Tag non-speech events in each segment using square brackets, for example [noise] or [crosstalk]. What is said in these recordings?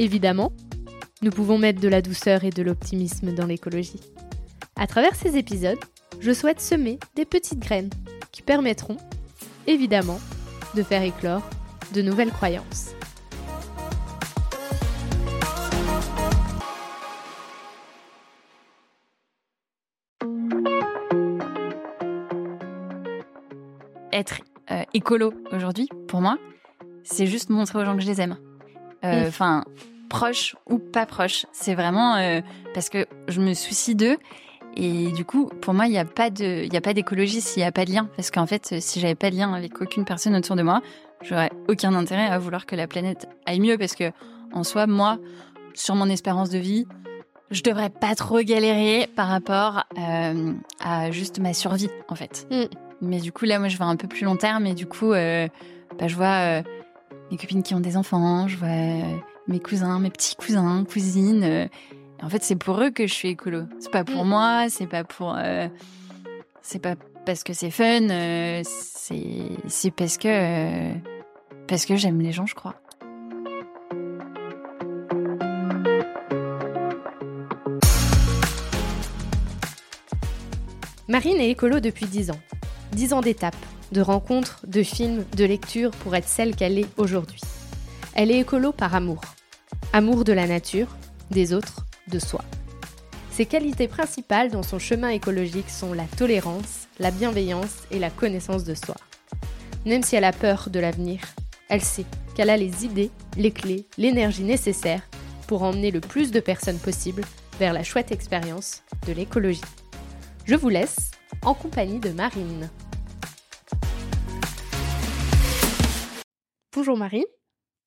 Évidemment, nous pouvons mettre de la douceur et de l'optimisme dans l'écologie. À travers ces épisodes, je souhaite semer des petites graines qui permettront, évidemment, de faire éclore de nouvelles croyances. être euh, écolo aujourd'hui, pour moi, c'est juste montrer aux gens que je les aime. Euh, proches ou pas proches. C'est vraiment euh, parce que je me soucie d'eux. Et du coup, pour moi, il n'y a pas de, il a pas d'écologie s'il n'y a pas de lien. Parce qu'en fait, si j'avais pas de lien avec aucune personne autour de moi, j'aurais aucun intérêt à vouloir que la planète aille mieux. Parce que, en soi, moi, sur mon espérance de vie, je devrais pas trop galérer par rapport à juste ma survie, en fait. Mm. Mais du coup, là, moi, je vois un peu plus long terme. Et du coup, euh, bah, je vois euh, mes copines qui ont des enfants, je vois euh, mes cousins, mes petits cousins, cousines. en fait, c'est pour eux que je suis écolo. C'est pas pour mm. moi, c'est pas pour. c'est pas parce que c'est fun, c'est parce que. parce que j'aime les gens, je crois. Marine est écolo depuis 10 ans. 10 ans d'étapes, de rencontres, de films, de lectures pour être celle qu'elle est aujourd'hui. Elle est écolo par amour. Amour de la nature, des autres, de soi. Ses qualités principales dans son chemin écologique sont la tolérance, la bienveillance et la connaissance de soi. Même si elle a peur de l'avenir, elle sait qu'elle a les idées, les clés, l'énergie nécessaire pour emmener le plus de personnes possible vers la chouette expérience de l'écologie. Je vous laisse en compagnie de Marine. Bonjour Marine.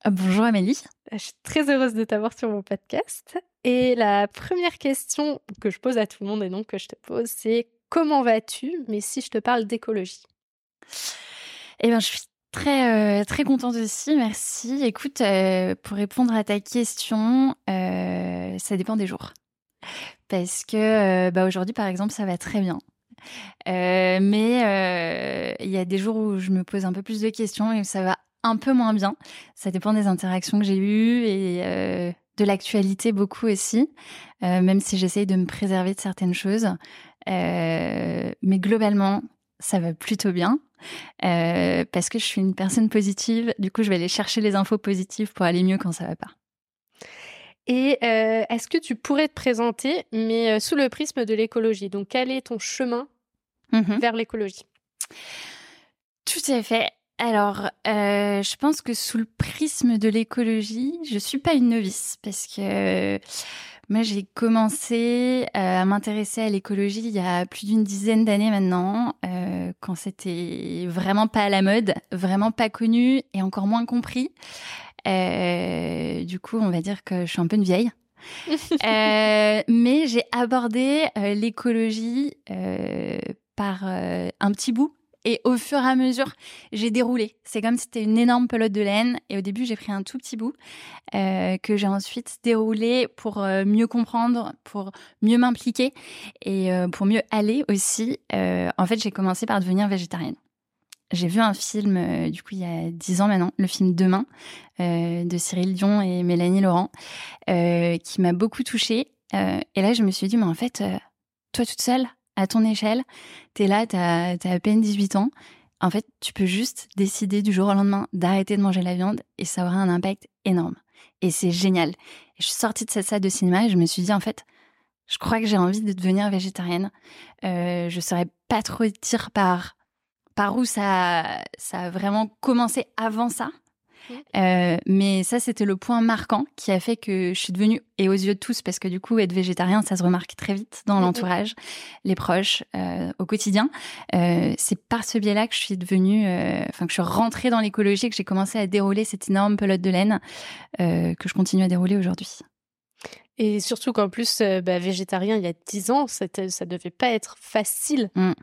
Ah, bonjour Amélie. Je suis très heureuse de t'avoir sur mon podcast. Et la première question que je pose à tout le monde et donc que je te pose, c'est comment vas-tu Mais si je te parle d'écologie? Eh bien, je suis très euh, très contente aussi, merci. Écoute, euh, pour répondre à ta question, euh, ça dépend des jours. Parce que bah, aujourd'hui, par exemple, ça va très bien. mais il y a des jours où je me pose un peu plus de questions et ça va un peu moins bien. Ça dépend des interactions que j'ai eues et euh, de l'actualité beaucoup aussi, euh, même si j'essaye de me préserver de certaines choses. Euh, mais globalement, ça va plutôt bien. parce que je suis une personne positive, du coup je vais aller chercher les infos positives pour aller mieux quand ça va pas. Et est-ce que tu pourrais te présenter, mais sous le prisme de l'écologie? Donc quel est ton chemin mmh vers l'écologie? Tout à fait. Alors, euh, je pense que sous le prisme de l'écologie, je suis pas une novice parce que moi j'ai commencé euh, à m'intéresser à l'écologie il y a plus d'une dizaine d'années maintenant, euh, quand c'était vraiment pas à la mode, vraiment pas connu et encore moins compris. du coup, on va dire que je suis un peu une vieille. [laughs] mais j'ai abordé l'écologie par un petit bout et au fur et à mesure, j'ai déroulé. C'est comme si c'était une énorme pelote de laine. Et au début, j'ai pris un tout petit bout euh, que j'ai ensuite déroulé pour euh, mieux comprendre, pour mieux m'impliquer et euh, pour mieux aller aussi. en fait, j'ai commencé par devenir végétarienne. J'ai vu un film, du coup, il y a dix ans maintenant, le film Demain, de Cyril Dion et Mélanie Laurent, qui m'a beaucoup touchée. et là, je me suis dit, mais en fait, toi toute seule, à ton échelle, tu es là, tu as, à peine 18 ans. En fait, tu peux juste décider du jour au lendemain d'arrêter de manger la viande et ça aura un impact énorme. Et c'est génial. Je suis sortie de cette salle de cinéma et je me suis dit, en fait, je crois que j'ai envie de devenir végétarienne. Euh, je saurais pas trop dire par, par où ça, ça a vraiment commencé avant ça. Euh, mais ça, c'était le point marquant qui a fait que je suis devenue, et aux yeux de tous, parce que du coup, être végétarien, ça se remarque très vite dans l'entourage, les proches, euh, au quotidien. Euh, c'est par ce biais-là que je suis devenue, enfin, que je suis rentrée dans l'écologie, que j'ai commencé à dérouler cette énorme pelote de laine que je continue à dérouler aujourd'hui. Et surtout qu'en plus, bah, végétarien, il y a 10 ans, ça ne devait pas être facile. Mm.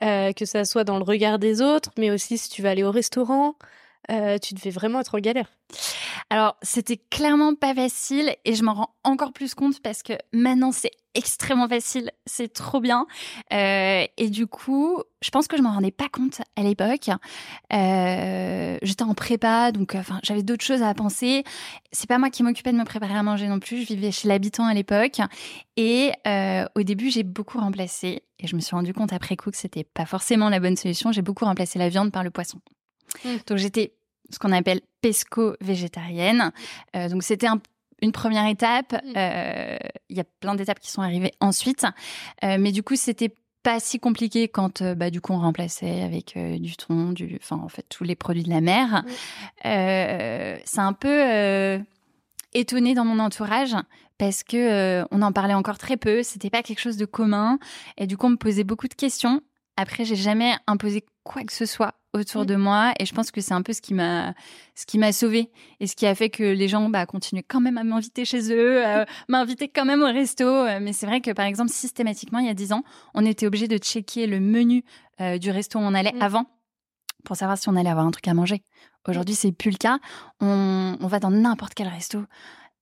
que ça soit dans le regard des autres, mais aussi si tu vas aller au restaurant, euh, tu devais vraiment être en galère. Alors, c'était clairement pas facile et je m'en rends encore plus compte parce que maintenant c'est extrêmement facile, c'est trop bien. Euh, et du coup, je pense que je m'en rendais pas compte à l'époque. Euh, j'étais en prépa, donc enfin j'avais d'autres choses à penser. C'est pas moi qui m'occupais de me préparer à manger non plus. Je vivais chez l'habitant à l'époque et au début j'ai beaucoup remplacé et je me suis rendu compte après coup que c'était pas forcément la bonne solution. J'ai beaucoup remplacé la viande par le poisson. Mmh. Donc j'étais ce qu'on appelle pesco-végétarienne. Euh, donc c'était une première étape. Mm. Euh, il y a plein d'étapes qui sont arrivées ensuite. Euh, mais du coup, c'était pas si compliqué quand bah, du coup on remplaçait avec du thon, du, enfin en fait tous les produits de la mer. Mm. c'est un peu étonné dans mon entourage parce que on en parlait encore très peu. C'était pas quelque chose de commun et du coup on me posait beaucoup de questions. Après, j'ai jamais imposé quoi que ce soit autour de moi et je pense que c'est un peu ce qui m'a ce qui m'a sauvé et ce qui a fait que les gens bah continuaient quand même à m'inviter chez eux euh, [laughs] m'inviter quand même au resto. Euh, mais c'est vrai que par exemple systématiquement il y a dix ans on était obligé de checker le menu euh, du resto où on allait mmh. avant pour savoir si on allait avoir un truc à manger. Aujourd'hui c'est plus le cas. On, on va dans n'importe quel resto.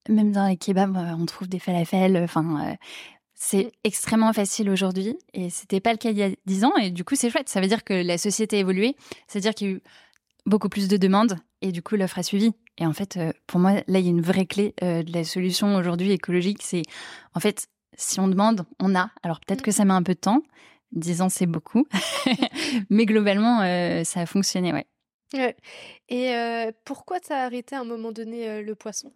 Même dans les kebabs on trouve des falafels enfin c'est mmh. extrêmement facile aujourd'hui et c'était pas le cas il y a 10 ans et du coup c'est chouette. Ça veut dire que la société a évolué, c'est-à-dire qu'il y a eu beaucoup plus de demandes et du coup l'offre a suivi. Et en fait, euh, pour moi, là il y a une vraie clé euh, de la solution aujourd'hui écologique, c'est en fait si on demande, on a. Alors peut-être que mmh. ça met un peu de temps, 10 ans c'est beaucoup, [laughs] [laughs] mais globalement euh, ça a fonctionné, ouais. ouais. Et pourquoi tu as arrêté à un moment donné le poisson?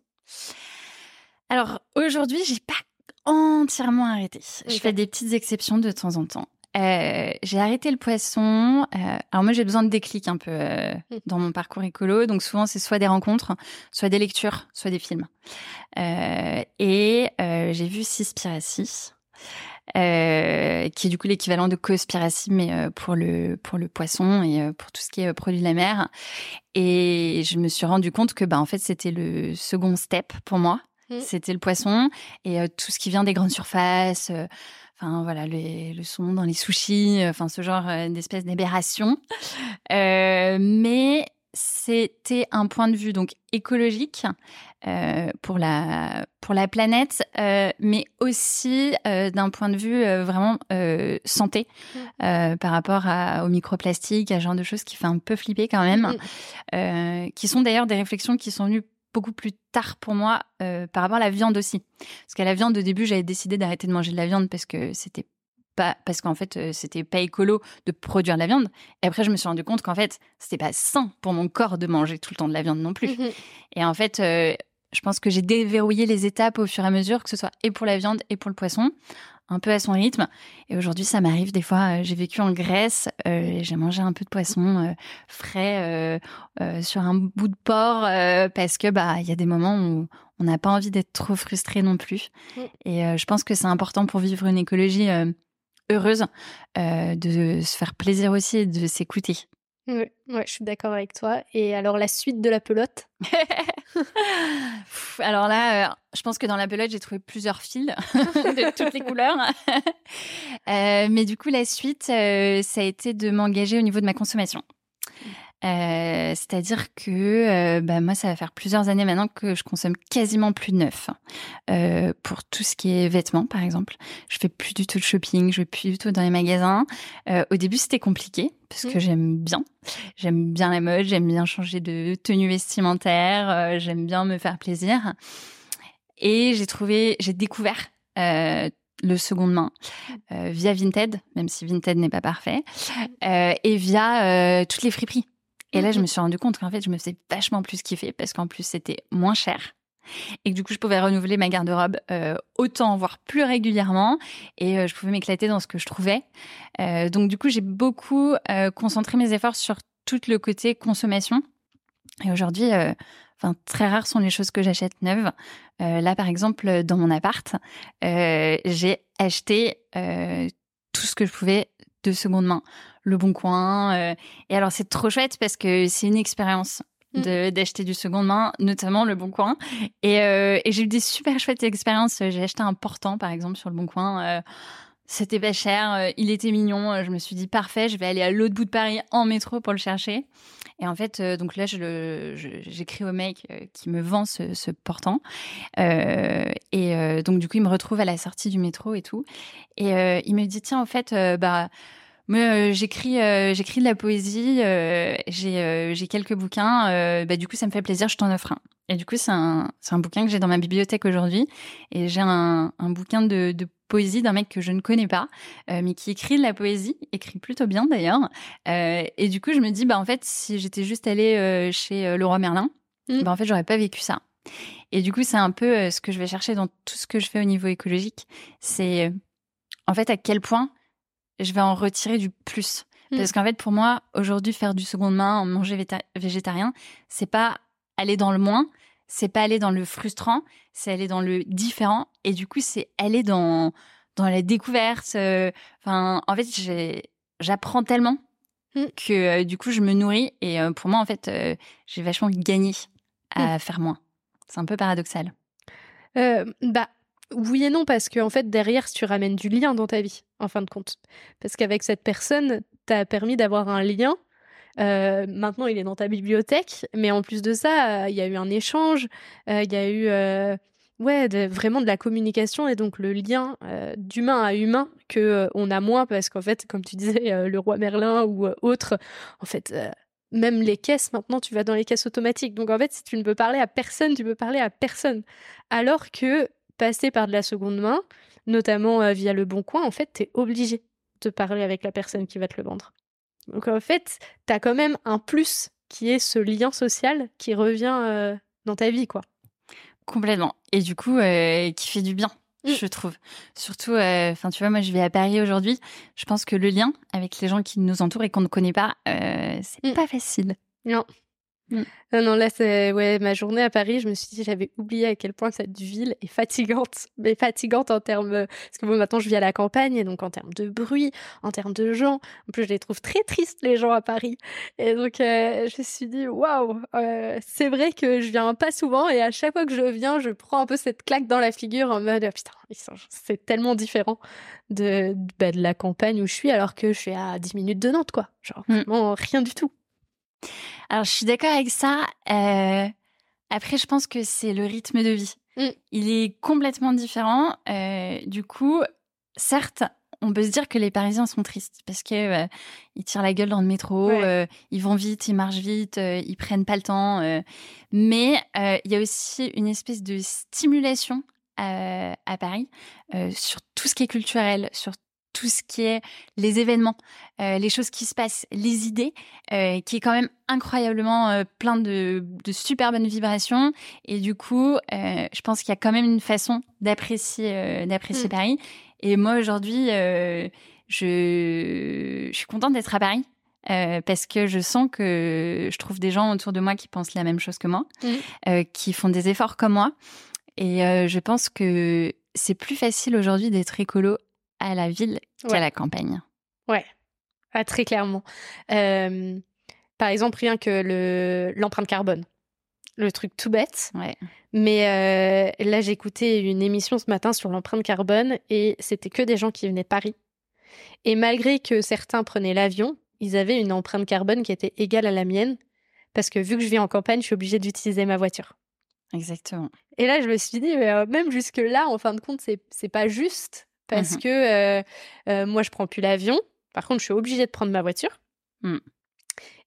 Alors aujourd'hui, j'ai pas entièrement arrêté. Je fais des petites exceptions de temps en temps. Euh, j'ai arrêté le poisson. Euh, alors moi, j'ai besoin de déclics un peu euh, dans mon parcours écolo. Donc souvent, c'est soit des rencontres, soit des lectures, soit des films. et j'ai vu Cispiracy, qui est du coup l'équivalent de Cospiracy, mais pour le pour le poisson et pour tout ce qui est produit de la mer. Et je me suis rendu compte que bah en fait, c'était le second step pour moi Mmh. C'était le poisson et tout ce qui vient des grandes surfaces. Enfin voilà, le son dans les sushis, enfin ce genre d'espèce d'aberration. [laughs] mais c'était un point de vue donc écologique pour la pour la planète, mais aussi d'un point de vue vraiment santé mmh. par rapport à, au microplastique, à ce genre de choses qui fait un peu flipper quand même, mmh. qui sont d'ailleurs des réflexions qui sont venues beaucoup plus tard pour moi euh, par rapport à la viande aussi. Parce qu'à la viande, au début, j'avais décidé d'arrêter de manger de la viande parce que c'était pas parce qu'en fait euh, c'était pas écolo de produire de la viande. Et après je me suis rendu compte qu'en fait c'était pas sain pour mon corps de manger tout le temps de la viande non plus. Mmh et en fait euh, je pense que j'ai déverrouillé les étapes au fur et à mesure que ce soit et pour la viande et pour le poisson un peu à son rythme. Et aujourd'hui, ça m'arrive des fois. Euh, j'ai vécu en Grèce, euh, j'ai mangé un peu de poisson euh, frais sur un bout de porc parce que bah il y a des moments où on n'a pas envie d'être trop frustré non plus. Mm. Et je pense que c'est important pour vivre une écologie heureuse de se faire plaisir aussi et de s'écouter. Ouais, je suis d'accord avec toi. Et alors la suite de la pelote? Alors là, euh, je pense que dans la pelote, j'ai trouvé plusieurs fils [laughs] de toutes les couleurs. [laughs] Euh, mais du coup, la suite, euh, ça a été de m'engager au niveau de ma consommation. Euh, c'est-à-dire que euh, bah, moi, ça va faire plusieurs années maintenant que je consomme quasiment plus de neuf. Euh, pour tout ce qui est vêtements, par exemple. Je fais plus du tout de shopping, je vais plus du tout dans les magasins. au début, c'était compliqué parce que mmh. j'aime bien. J'aime bien la mode, j'aime bien changer de tenue vestimentaire, j'aime bien me faire plaisir. Et j'ai trouvé, j'ai découvert le seconde main via Vinted, même si Vinted n'est pas parfait, et via toutes les friperies. Et là, je me suis rendu compte qu'en fait, je me faisais vachement plus kiffer parce qu'en plus, c'était moins cher. Et que du coup, je pouvais renouveler ma garde-robe euh, autant, voire plus régulièrement. Et euh, je pouvais m'éclater dans ce que je trouvais. Euh, donc, du coup, j'ai beaucoup concentré mes efforts sur tout le côté consommation. Et aujourd'hui, enfin, très rares sont les choses que j'achète neuves. là, par exemple, dans mon appart, j'ai acheté tout ce que je pouvais de seconde main. Le Bon Coin. et alors, c'est trop chouette parce que c'est une expérience mm. d'acheter du seconde main, notamment le Bon Coin. Et, et j'ai eu des super chouettes expériences. J'ai acheté un portant, par exemple, sur le Bon Coin. C'était pas cher, euh, il était mignon. Euh, je me suis dit parfait, je vais aller à l'autre bout de Paris en métro pour le chercher. Et en fait, euh, donc là, j'écris au mec qui me vend ce, portant. et donc du coup, il me retrouve à la sortie du métro et tout. Et il me dit tiens, en fait, bah moi, j'écris, j'écris de la poésie, j'ai, quelques bouquins. bah, du coup, ça me fait plaisir, je t'en offre un. Et du coup, c'est un, c'est un bouquin que j'ai dans ma bibliothèque aujourd'hui. Et j'ai un, un bouquin de, de poésie d'un mec que je ne connais pas, euh, mais qui écrit de la poésie, écrit plutôt bien d'ailleurs. Euh, et du coup, je me dis, bah en fait, si j'étais juste allée euh, chez Leroy Merlin, mm. bah en fait, j'aurais pas vécu ça. Et du coup, c'est un peu ce que je vais chercher dans tout ce que je fais au niveau écologique. C'est en fait à quel point je vais en retirer du plus. Mm. Parce qu'en fait, pour moi, aujourd'hui, faire du seconde main, manger végétarien, c'est pas aller dans le moins, c'est pas aller dans le frustrant, c'est aller dans le différent. Et du coup, c'est aller dans, dans la découverte. Euh, enfin, en fait, j'apprends tellement mm. que euh, du coup, je me nourris. Et euh, pour moi, en fait, j'ai vachement gagné à mm. faire moins. C'est un peu paradoxal. bah, oui et non, parce qu'en en fait, derrière, tu ramènes du lien dans ta vie, en fin de compte. Parce qu'avec cette personne, tu as permis d'avoir un lien euh, maintenant, il est dans ta bibliothèque, mais en plus de ça, il y a eu un échange, euh, il y a eu euh, ouais, vraiment de la communication et donc le lien d'humain à humain que on a moins parce qu'en fait, comme tu disais, le roi Merlin ou autre, en fait. même les caisses, maintenant, tu vas dans les caisses automatiques. Donc, en fait, si tu ne peux parler à personne, tu peux parler à personne. Alors que passer par de la seconde main, notamment via le bon coin, en fait, tu es obligé de parler avec la personne qui va te le vendre. Donc en fait, tu as quand même un plus qui est ce lien social qui revient euh, dans ta vie, quoi. Complètement. Et du coup, euh, qui fait du bien, mm. je trouve. Surtout, euh, enfin, tu vois, moi, je vais à Paris aujourd'hui. Je pense que le lien avec les gens qui nous entourent et qu'on ne connaît pas, c'est mm. pas facile. Non. Mm. Non, non, là, c'est ouais, ma journée à Paris. Je me suis dit, j'avais oublié à quel point cette ville est fatigante, [laughs] mais fatigante en termes. Parce que bon, maintenant, je vis à la campagne, et donc en termes de bruit, en termes de gens. En plus, je les trouve très tristes, les gens à Paris. Et donc, euh, je me suis dit, waouh, euh, c'est vrai que je viens pas souvent, et à chaque fois que je viens, je prends un peu cette claque dans la figure en mode, putain, c'est tellement différent de, bah, de la campagne où je suis, alors que je suis à 10 minutes de Nantes, quoi. Genre, mm. vraiment rien du tout. Alors, je suis d'accord avec ça. Euh, après, je pense que c'est le rythme de vie. Mm. Il est complètement différent. Euh, du coup, certes, on peut se dire que les Parisiens sont tristes parce que euh, ils tirent la gueule dans le métro, ils vont vite, ils marchent vite, ils prennent pas le temps. mais il y a aussi une espèce de stimulation à Paris sur tout ce qui est culturel, sur tout ce qui est les événements, euh, les choses qui se passent, les idées, euh, qui est quand même incroyablement euh, plein de, super bonnes vibrations. Et du coup, je pense qu'il y a quand même une façon d'apprécier d'apprécier mm. Paris. Et moi aujourd'hui, je, je suis contente d'être à Paris. parce que je sens que je trouve des gens autour de moi qui pensent la même chose que moi, mm. qui font des efforts comme moi. Et je pense que c'est plus facile aujourd'hui d'être écolo à la ville qu'à la campagne. Ouais, ah, très clairement. Euh, par exemple, rien que le l'empreinte carbone. Le truc tout bête. Ouais. Mais euh, là, j'ai écouté une émission ce matin sur l'empreinte carbone et c'était que des gens qui venaient de Paris. Et malgré que certains prenaient l'avion, ils avaient une empreinte carbone qui était égale à la mienne parce que vu que je vis en campagne, je suis obligée d'utiliser ma voiture. Exactement. Et là, je me suis dit, euh, même jusque-là, en fin de compte, c'est pas juste parce mmh que euh, euh, moi, je prends plus l'avion. Par contre, je suis obligée de prendre ma voiture. Mmh.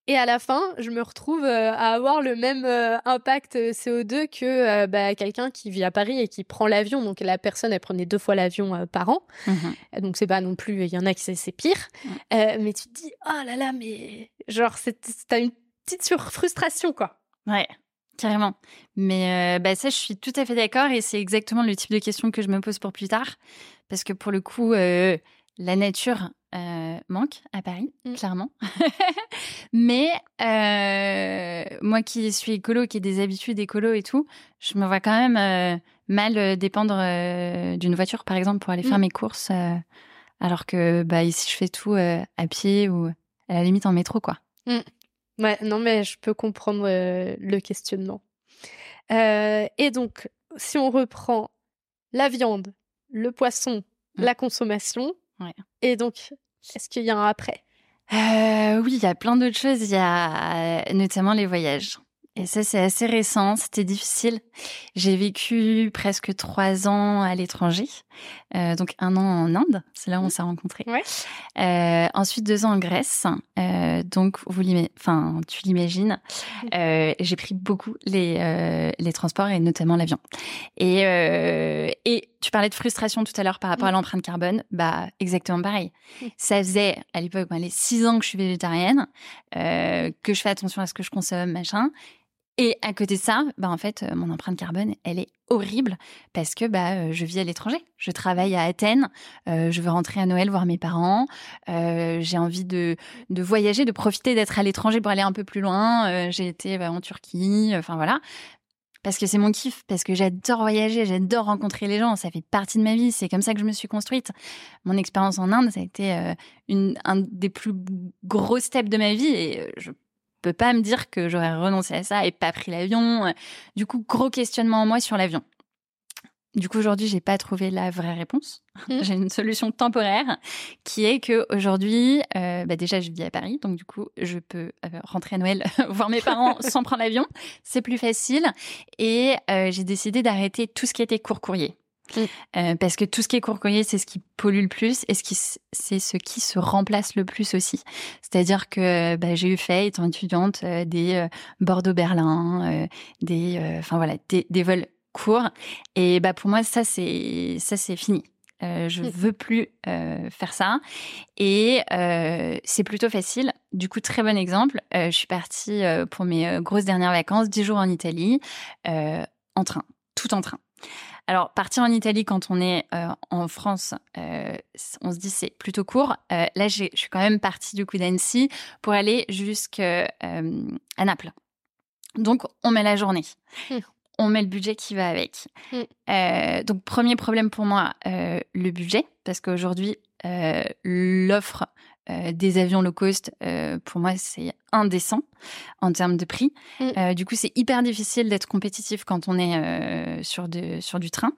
Et à la fin, je me retrouve à avoir le même impact CO2 que bah, quelqu'un qui vit à Paris et qui prend l'avion. Donc la personne, elle prenait deux fois l'avion par an. Mmh Donc c'est pas non plus, il y en a qui c'est pire. mais tu te dis, oh là là, mais genre, t'as une petite frustration, quoi. Ouais. Carrément. Mais bah ça, je suis tout à fait d'accord et c'est exactement le type de question que je me pose pour plus tard. Parce que pour le coup, euh, la nature, euh, manque à Paris, mm. clairement. [laughs] Mais euh, moi qui suis écolo, qui ai des habitudes écolo et tout, je me vois quand même mal dépendre d'une voiture, par exemple, pour aller faire mm. mes courses, alors que bah, ici, je fais tout à pied ou à la limite en métro, quoi. Mm. Ouais, non, mais je peux comprendre le questionnement. et donc, si on reprend la viande, le poisson, mmh. la consommation. Et donc, est-ce qu'il y a un après? Euh, Oui, il y a plein d'autres choses. Il y a notamment les voyages. Et ça, c'est assez récent, c'était difficile. J'ai vécu presque trois ans à l'étranger, euh, donc un an en Inde, c'est là où on mmh. s'est rencontrés. Euh, ensuite, deux ans en Grèce, euh, donc vous enfin, tu l'imagines, mmh. [laughs] j'ai pris beaucoup les, les transports et notamment l'avion. Et, et tu parlais de frustration tout à l'heure par rapport à mmh. l'empreinte carbone, bah exactement pareil. Ça faisait à l'époque les six ans que je suis végétarienne, que je fais attention à ce que je consomme, machin. Et à côté de ça, bah en fait, euh, mon empreinte carbone, elle est horrible parce que bah, euh, je vis à l'étranger. Je travaille à Athènes, euh, je veux rentrer à Noël voir mes parents, j'ai envie de, de voyager, de profiter d'être à l'étranger pour aller un peu plus loin. j'ai été bah, en Turquie, enfin voilà. Parce que c'est mon kiff, parce que j'adore voyager, j'adore rencontrer les gens, ça fait partie de ma vie, c'est comme ça que je me suis construite. Mon expérience en Inde, ça a été une, un des plus gros steps de ma vie et je peux pas me dire que j'aurais renoncé à ça et pas pris l'avion. Du coup, gros questionnement en moi sur l'avion. Du coup, aujourd'hui, j'ai pas trouvé la vraie réponse. Mmh. [laughs] j'ai une solution temporaire qui est que aujourd'hui, euh, bah déjà, je vis à Paris, donc du coup, je peux euh, rentrer à Noël [laughs] voir mes parents [laughs] sans prendre l'avion. C'est plus facile. Et euh, j'ai décidé d'arrêter tout ce qui était court courrier. Euh, parce que tout ce qui est courrier, c'est ce qui pollue le plus et c'est ce qui se remplace le plus aussi. C'est-à-dire que bah, j'ai eu fait, étant étudiante, euh, des euh, Bordeaux-Berlin, des, enfin voilà, des, vols courts. Et bah pour moi, ça c'est ça c'est fini. je mm. veux plus faire ça et c'est plutôt facile. Du coup, très bon exemple. je suis partie pour mes grosses dernières vacances, 10 jours en Italie, en train, tout en train. Alors, partir en Italie quand on est euh, en France, euh, on se dit c'est plutôt court. Euh, là, je suis quand même partie du coup d'Annecy pour aller jusqu'à Naples. Donc, on met la journée. Mmh. [laughs] On met le budget qui va avec. Mmh. donc, premier problème pour moi, le budget, parce qu'aujourd'hui, l'offre des avions low cost, pour moi, c'est indécent en termes de prix. Mm. Euh, du coup, c'est hyper difficile d'être compétitif quand on est euh, sur, de, sur du train.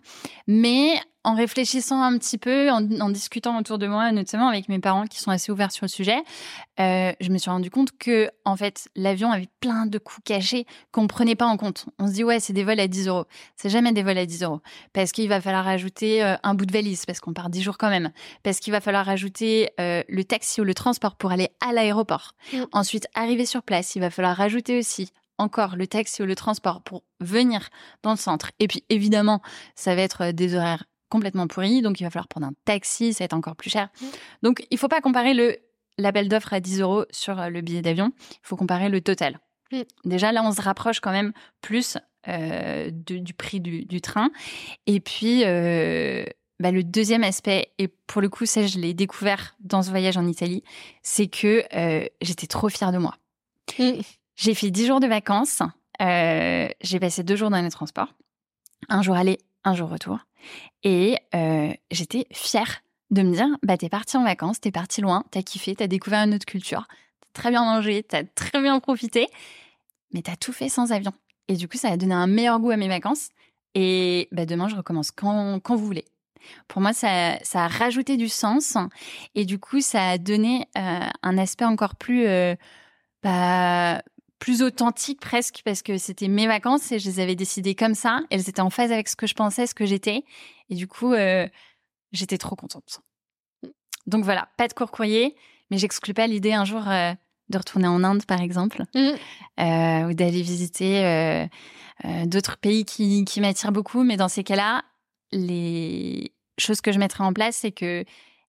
Mais en réfléchissant un petit peu, en, discutant autour de moi, notamment avec mes parents qui sont assez ouverts sur le sujet, euh, je me suis rendu compte que en fait l'avion avait plein de coûts cachés qu'on prenait pas en compte. On se dit ouais c'est des vols à 10 euros, c'est jamais des vols à 10 euros parce qu'il va falloir rajouter un bout de valise parce qu'on part 10 jours quand même, parce qu'il va falloir rajouter le taxi ou le transport pour aller à l'aéroport. Mm. Ensuite arriver sur place, il va falloir rajouter aussi encore le taxi ou le transport pour venir dans le centre. Et puis évidemment, ça va être euh, des horaires complètement pourris, donc il va falloir prendre un taxi, ça va être encore plus cher. Mmh. Donc il faut pas comparer le label d'offre à 10 euros sur euh, le billet d'avion, il faut comparer le total. Déjà là, on se rapproche quand même plus euh, du prix du, train. Et puis, bah, le deuxième aspect, et pour le coup, ça je l'ai découvert dans ce voyage en Italie, c'est que j'étais trop fière de moi. [laughs] J'ai fait dix jours de vacances. Euh, j'ai passé deux jours dans les transports. Un jour aller, un jour retour. Et euh, j'étais fière de me dire, bah t'es parti en vacances, t'es parti loin, t'as kiffé, t'as découvert une autre culture, t'as très bien mangé, t'as très bien profité, mais t'as tout fait sans avion. Et du coup, ça a donné un meilleur goût à mes vacances. Et bah, demain, je recommence quand, quand vous voulez. Pour moi, ça, ça, a rajouté du sens et du coup, ça a donné euh, un aspect encore plus bah, plus authentique presque parce que c'était mes vacances et je les avais décidées comme ça. Elles étaient en phase avec ce que je pensais, ce que j'étais. Et du coup, euh, j'étais trop contente. Donc voilà, pas de court courrier, mais j'exclus pas l'idée un jour euh, de retourner en Inde, par exemple, mmh. euh, ou d'aller visiter d'autres pays qui, qui m'attirent beaucoup. Mais dans ces cas-là, les choses que je mettrai en place, c'est que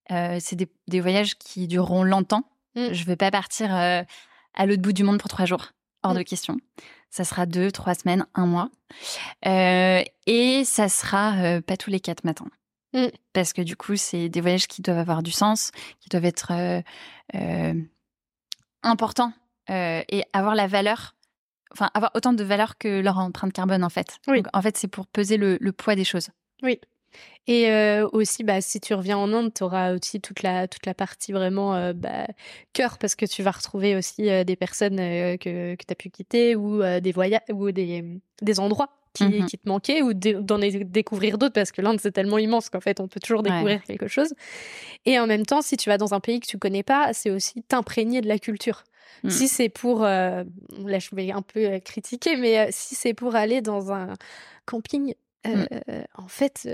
c'est des, des, voyages qui dureront longtemps. Mmh. Je ne veux pas partir à l'autre bout du monde pour trois jours. Hors de question. Ça sera deux, trois semaines, un mois. Euh, et ça sera euh, pas tous les quatre matins. Mm. Parce que du coup, c'est des voyages qui doivent avoir du sens, qui doivent être importants et avoir la valeur enfin avoir autant de valeur que leur empreinte carbone en fait. Oui. en fait, c'est pour peser le, poids des choses. Oui. Et euh, aussi, bah, si tu reviens en Inde, tu auras aussi toute la, toute la partie vraiment euh, bah, cœur, parce que tu vas retrouver aussi euh, des personnes que, que tu as pu quitter ou des voyages ou des, des endroits qui, mmh qui, te manquaient ou d'en découvrir d'autres, parce que l'Inde, c'est tellement immense qu'en fait, on peut toujours découvrir quelque chose. Et en même temps, si tu vas dans un pays que tu connais pas, c'est aussi t'imprégner de la culture. Mmh. Si c'est pour, là je vais un peu critiquer, mais si c'est pour aller dans un camping Mmh. en fait,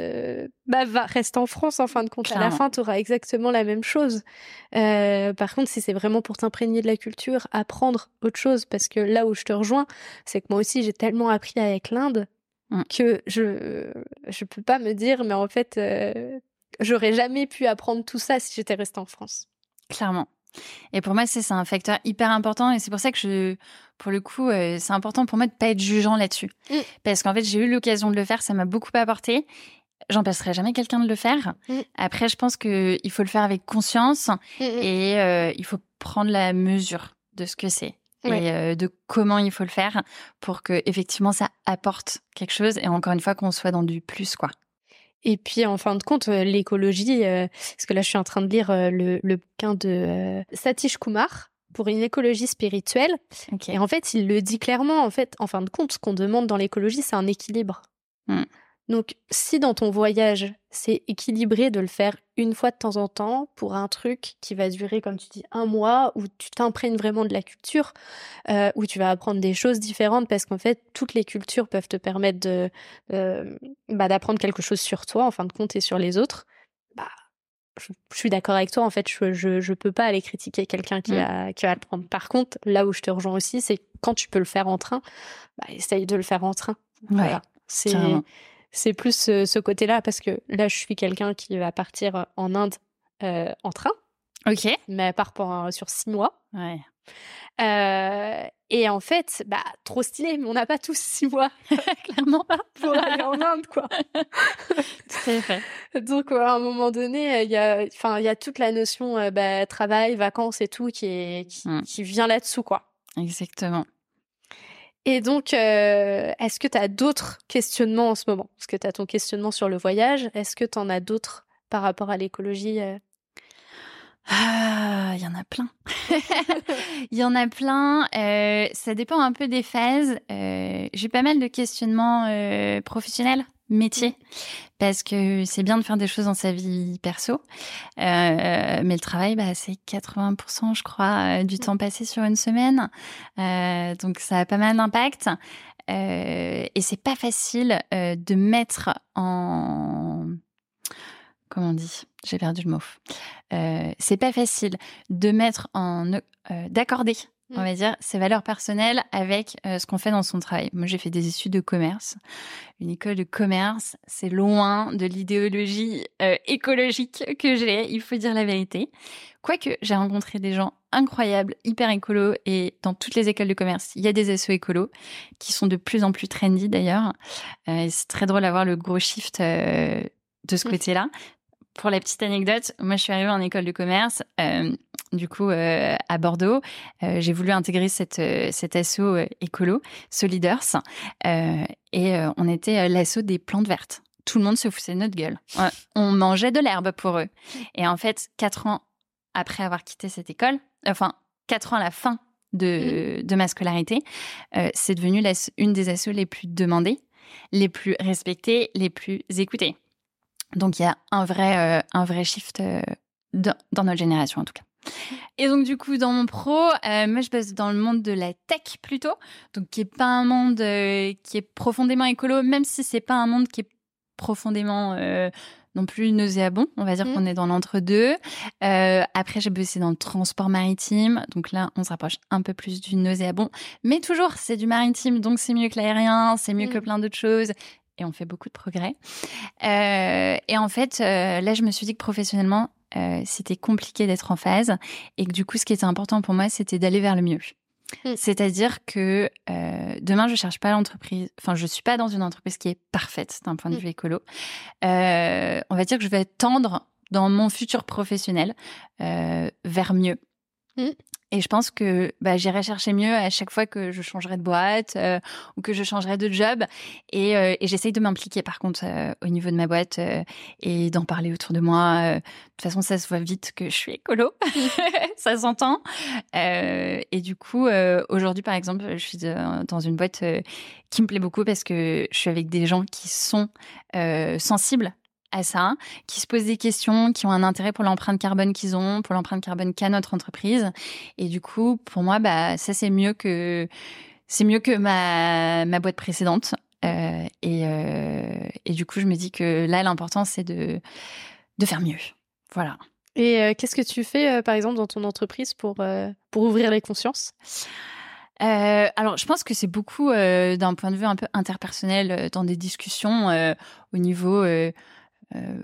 bah, va, reste en France en fin de compte. À la fin, tu auras exactement la même chose. par contre, si c'est vraiment pour t'imprégner de la culture, apprendre autre chose, parce que là où je te rejoins, c'est que moi aussi, j'ai tellement appris avec l'Inde mmh. que je je peux pas me dire, mais en fait, j'aurais jamais pu apprendre tout ça si j'étais restée en France. Clairement. Et pour moi, c'est un facteur hyper important. Et c'est pour ça que je, pour le coup, euh, c'est important pour moi de pas être jugeant là-dessus. Mm. Parce qu'en fait, j'ai eu l'occasion de le faire, ça m'a beaucoup apporté. J'en passerai jamais quelqu'un de le faire. Mm. Après, je pense qu'il faut le faire avec conscience mm, et euh, il faut prendre la mesure de ce que c'est. et euh, de comment il faut le faire pour que effectivement ça apporte quelque chose et encore une fois qu'on soit dans du plus quoi. Et puis, en fin de compte, euh, l'écologie, euh, parce que là, je suis en train de lire euh, le, le bouquin de Satish Kumar pour une écologie spirituelle. Et en fait, il le dit clairement, en fait, en fin de compte, ce qu'on demande dans l'écologie, c'est un équilibre. Mm. Donc, si dans ton voyage, c'est équilibré de le faire une fois de temps en temps pour un truc qui va durer, comme tu dis, un mois, où tu t'imprègnes vraiment de la culture, euh, où tu vas apprendre des choses différentes, parce qu'en fait, toutes les cultures peuvent te permettre de, euh, bah, d'apprendre quelque chose sur toi, en fin de compte, et sur les autres. Bah, je, suis d'accord avec toi. En fait, je, je, je peux pas aller critiquer quelqu'un qui, va, mmh. qui va le prendre. Par contre, là où je te rejoins aussi, c'est quand tu peux le faire en train, bah, essaye de le faire en train. Voilà. C'est c'est plus ce, côté-là parce que là, je suis quelqu'un qui va partir en Inde euh, en train. Ok. Mais part pour, sur six mois. Ouais. Euh, et en fait, bah, trop stylé, mais on n'a pas tous six mois. [laughs] Clairement pas. [laughs] Pour aller en Inde, quoi. [laughs] C'est fait. Donc, à un moment donné, il y a, enfin, il y a toute la notion, euh, bah, travail, vacances et tout qui est, qui, mm. qui vient là-dessous, quoi. Exactement. Et donc, euh, est-ce que tu as d'autres questionnements en ce moment? Parce que tu as ton questionnement sur le voyage. Est-ce que tu en as d'autres par rapport à l'écologie euh? ah, il y en a plein. Il [laughs] [laughs] y en a plein. Euh, ça dépend un peu des phases. J'ai pas mal de questionnements professionnels métier. Parce que c'est bien de faire des choses dans sa vie perso, euh, mais le travail, bah, c'est 80%, je crois, euh, du temps passé sur une semaine, euh, donc ça a pas mal d'impact. et c'est pas facile de mettre en comment on dit? J'ai perdu le mot. c'est pas facile de mettre en d'accorder on va dire, ses valeurs personnelles avec euh, ce qu'on fait dans son travail. Moi, j'ai fait des études de commerce. Une école de commerce, c'est loin de l'idéologie euh, écologique que j'ai, il faut dire la vérité. Quoique, j'ai rencontré des gens incroyables, hyper écolos, et dans toutes les écoles de commerce, il y a des SO écolos, qui sont de plus en plus trendy d'ailleurs. Euh, c'est très drôle d'avoir le gros shift de ce mm. côté-là pour la petite anecdote, moi je suis arrivée en école de commerce, du coup euh, à Bordeaux. Euh, j'ai voulu intégrer cette, cet assaut écolo, Soliders, et on était l'assaut des plantes vertes. Tout le monde se foutait de notre gueule. [laughs] On mangeait de l'herbe pour eux. Et en fait, quatre ans après avoir quitté cette école, enfin quatre ans à la fin de, mmh. de ma scolarité, c'est devenu la, une des assauts les plus demandées, les plus respectées, les plus écoutées. Donc il y a un vrai, euh, un vrai shift euh, dans, notre génération en tout cas. Et donc du coup dans mon pro, euh, moi je bosse dans le monde de la tech plutôt, donc qui est pas un monde qui est profondément écolo, même si c'est pas un monde qui est profondément non plus nauséabond. On va dire mmh. qu'on est dans l'entre-deux. après, j'ai bossé dans le transport maritime. Donc là, on se rapproche un peu plus du nauséabond. Mais toujours, c'est du maritime, donc c'est mieux que l'aérien, c'est mieux que mmh. plein d'autres choses et on fait beaucoup de progrès. Euh, et en fait, euh, là, je me suis dit que professionnellement, euh, c'était compliqué d'être en phase et que du coup, ce qui était important pour moi, c'était d'aller vers le mieux. Mm. C'est-à-dire que euh, demain, je cherche pas l'entreprise. Enfin, je suis pas dans une entreprise qui est parfaite d'un point de mm. vue écolo. Euh, on va dire que je vais tendre dans mon futur professionnel vers mieux. Mm. Et je pense que bah, j'irai chercher mieux à chaque fois que je changerai de boîte euh, ou que je changerai de job. Et, euh, j'essaye de m'impliquer par contre euh, au niveau de ma boîte et d'en parler autour de moi. de toute façon, ça se voit vite que je suis écolo. [laughs] ça s'entend. et du coup, aujourd'hui, par exemple, je suis dans une boîte qui me plaît beaucoup parce que je suis avec des gens qui sont sensibles à ça, qui se posent des questions, qui ont un intérêt pour l'empreinte carbone qu'ils ont, pour l'empreinte carbone qu'a notre entreprise. Et du coup, pour moi, bah, ça c'est mieux que c'est mieux que ma, ma boîte précédente. Euh, et, euh, et du coup, je me dis que là, l'important c'est de de faire mieux. Voilà. Et euh, qu'est-ce que tu fais, par exemple, dans ton entreprise pour pour ouvrir les consciences? Alors, je pense que c'est beaucoup d'un point de vue un peu interpersonnel dans des discussions au niveau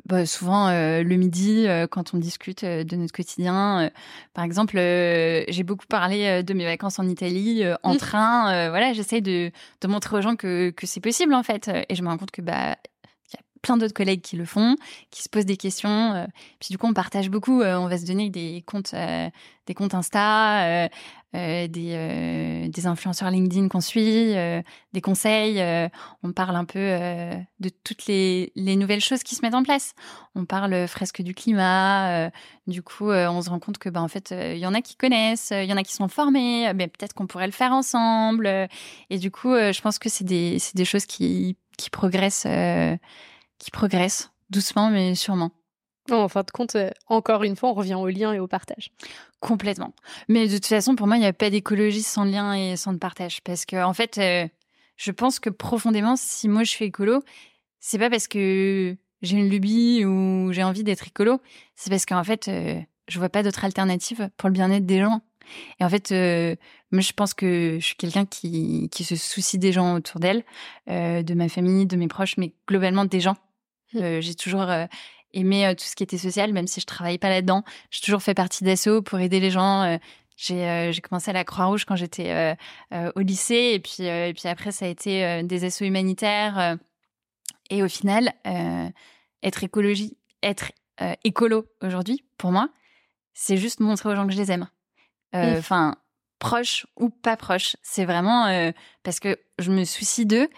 bah, souvent euh, le midi euh, quand on discute de notre quotidien. par exemple, j'ai beaucoup parlé de mes vacances en Italie en mmh. train. voilà, j'essaie de, de, montrer aux gens que, que c'est possible en fait. Et je me rends compte que bah plein d'autres collègues qui le font, qui se posent des questions. puis du coup, on partage beaucoup. on va se donner des comptes, des comptes Insta. Euh, des, euh, des, influenceurs LinkedIn qu'on suit, euh, des conseils. on parle un peu de toutes les, les, nouvelles choses qui se mettent en place. On parle fresque du climat. du coup, on se rend compte que, bah, en fait, il y en a qui connaissent, il y en a qui sont formés. mais peut-être qu'on pourrait le faire ensemble. et du coup, je pense que c'est des, des choses qui, qui progressent, qui progressent doucement mais sûrement. En fin de compte, euh, encore une fois, on revient au lien et au partage. Complètement. Mais de toute façon, pour moi, il n'y a pas d'écologie sans lien et sans partage. Parce que, en fait, euh, je pense que profondément, si moi je suis écolo, c'est pas parce que j'ai une lubie ou j'ai envie d'être écolo, c'est parce qu'en fait, euh, je vois pas d'autre alternative pour le bien-être des gens. Et en fait, moi, je pense que je suis quelqu'un qui, qui se soucie des gens autour d'elle, de ma famille, de mes proches, mais globalement des gens. Mmh. j'ai toujours euh, tout ce qui était social, même si je travaillais pas là-dedans. J'ai toujours fait partie d'assaut pour aider les gens. J'ai commencé à la Croix-Rouge quand j'étais au lycée, et puis, et puis après, ça a été des assauts humanitaires. et au final, être écologie, être écolo aujourd'hui, pour moi, c'est juste montrer aux gens que je les aime. Enfin, proches ou pas proches. C'est vraiment parce que je me soucie d'eux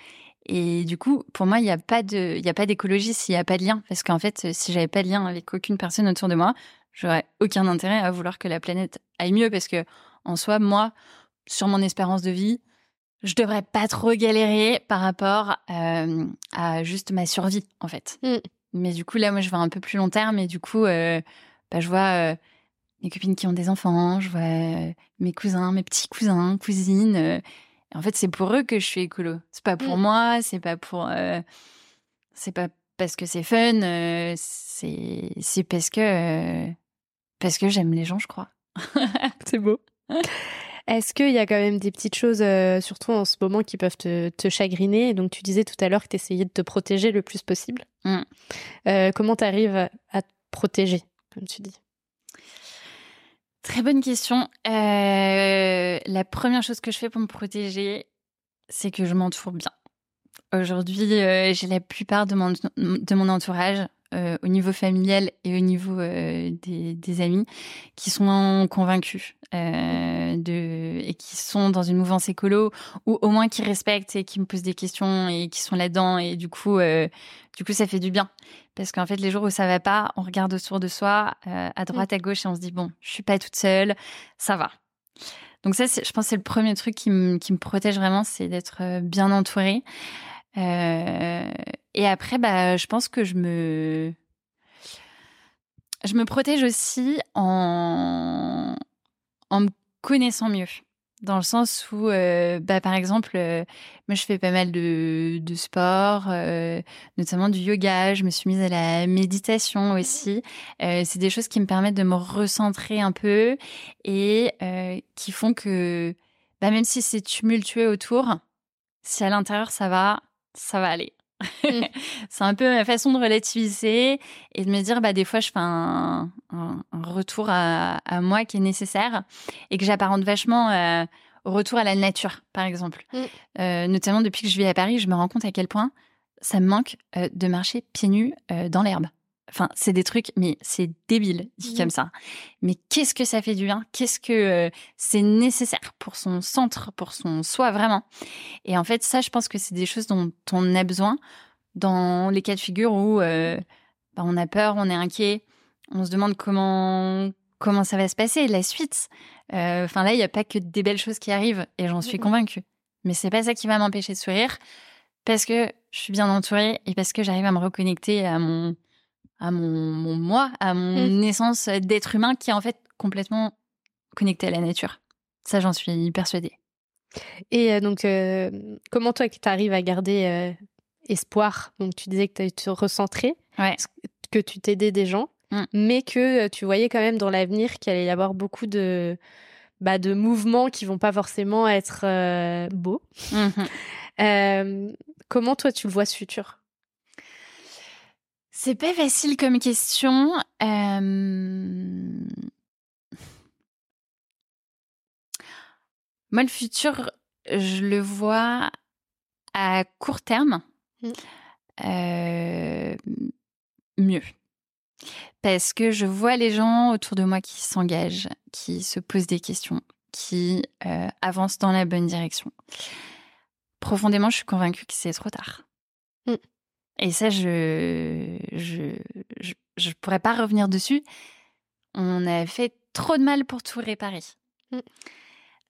et du coup, pour moi, il n'y a pas de, il y a pas d'écologie s'il n'y a pas de lien. Parce qu'en fait, si j'avais pas de lien avec aucune personne autour de moi, j'aurais aucun intérêt à vouloir que la planète aille mieux. Parce que, en soi, moi, sur mon espérance de vie, je devrais pas trop galérer par rapport euh, à juste ma survie, en fait. Mm. Mais du coup, là, moi, je vois un peu plus long terme. Et du coup, euh, bah, je vois euh, mes copines qui ont des enfants, je vois mes cousins, mes petits cousins, cousines en fait, c'est pour eux que je suis écolo. C'est pas pour mm. moi, c'est pas pour. Euh, c'est pas parce que c'est fun, euh, c'est c'est parce que. Euh, parce que j'aime les gens, je crois. [laughs] c'est beau. Est-ce qu'il y a quand même des petites choses, surtout en ce moment, qui peuvent te, te chagriner? Donc, tu disais tout à l'heure que tu essayais de te protéger le plus possible. Mm. comment tu arrives à te protéger, comme tu dis? Très bonne question. Euh, la première chose que je fais pour me protéger, c'est que je m'entoure bien. Aujourd'hui, euh, j'ai la plupart de mon, de mon entourage, euh, au niveau familial et au niveau des, des, amis, qui sont convaincus de, et qui sont dans une mouvance écolo, ou au moins qui respectent et qui me posent des questions et qui sont là-dedans. Et du coup, du coup, ça fait du bien. Parce qu'en fait, les jours où ça va pas, on regarde autour de soi, euh, à droite, à gauche, et on se dit, bon, je suis pas toute seule, ça va. Donc ça, je pense que c'est le premier truc qui, me, qui me protège vraiment, c'est d'être euh, bien entourée. Euh, et après, bah, je pense que je me... Je me protège aussi en, en me connaissant mieux dans le sens où, euh, bah, par exemple, euh, moi je fais pas mal de, de sport, euh, notamment du yoga. Je me suis mise à la méditation aussi. c'est des choses qui me permettent de me recentrer un peu et qui font que, bah, même si c'est tumultueux autour, si à l'intérieur ça va, ça va aller. Mmh. [laughs] c'est un peu ma façon de relativiser et de me dire, bah, des fois, je fais un, un, retour à, à, moi qui est nécessaire et que j'apparente vachement euh, retour à la nature, par exemple. Mm. notamment depuis que je vis à Paris, je me rends compte à quel point ça me manque de marcher pieds nus dans l'herbe. Enfin, c'est des trucs, mais c'est débile dit mmh. comme ça. Mais qu'est-ce que ça fait du bien? Qu'est-ce que euh, c'est nécessaire pour son centre, pour son soi vraiment? Et en fait, ça, je pense que c'est des choses dont on a besoin dans les cas de figure où euh, bah, on a peur, on est inquiet, on se demande comment comment ça va se passer, la suite. Euh, enfin là, il n'y a pas que des belles choses qui arrivent, et j'en suis mmh convaincue. Mais c'est pas ça qui va m'empêcher de sourire, parce que je suis bien entourée et parce que j'arrive à me reconnecter à mon à mon, moi, à mon mmh. essence d'être humain qui est en fait complètement connecté à la nature. Ça, j'en suis persuadée. Et euh, donc, euh, comment toi, tu arrives à garder euh, espoir? Donc, tu disais que tu as été recentré, que tu t'aidais des gens, mmh. mais que tu voyais quand même dans l'avenir qu'il allait y avoir beaucoup de, bah, de mouvements qui vont pas forcément être beaux. Mmh [laughs] comment toi, tu le vois ce futur? C'est pas facile comme question. Euh, moi, le futur, je le vois à court terme mmh. euh, mieux. Parce que je vois les gens autour de moi qui s'engagent, qui se posent des questions, qui euh, avancent dans la bonne direction. Profondément, je suis convaincue que c'est trop tard. Mmh. Et ça, je je, je, pourrais pas revenir dessus. On a fait trop de mal pour tout réparer. Mm.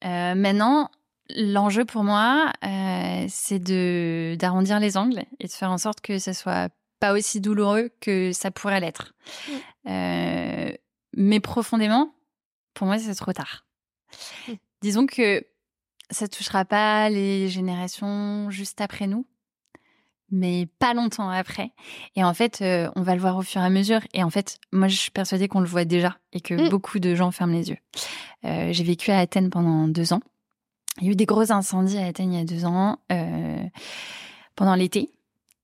Euh, maintenant, l'enjeu pour moi, euh, c'est de d'arrondir les angles et de faire en sorte que ça soit pas aussi douloureux que ça pourrait l'être. Mm. Euh, mais profondément, pour moi, c'est trop tard. Mm. Disons que ça touchera pas les générations juste après nous mais pas longtemps après. Et en fait, euh, on va le voir au fur et à mesure. Et en fait, moi, je suis persuadée qu'on le voit déjà et que mm. beaucoup de gens ferment les yeux. Euh, j'ai vécu à Athènes pendant deux ans. Il y a eu des gros incendies à Athènes il y a deux ans, euh, pendant l'été.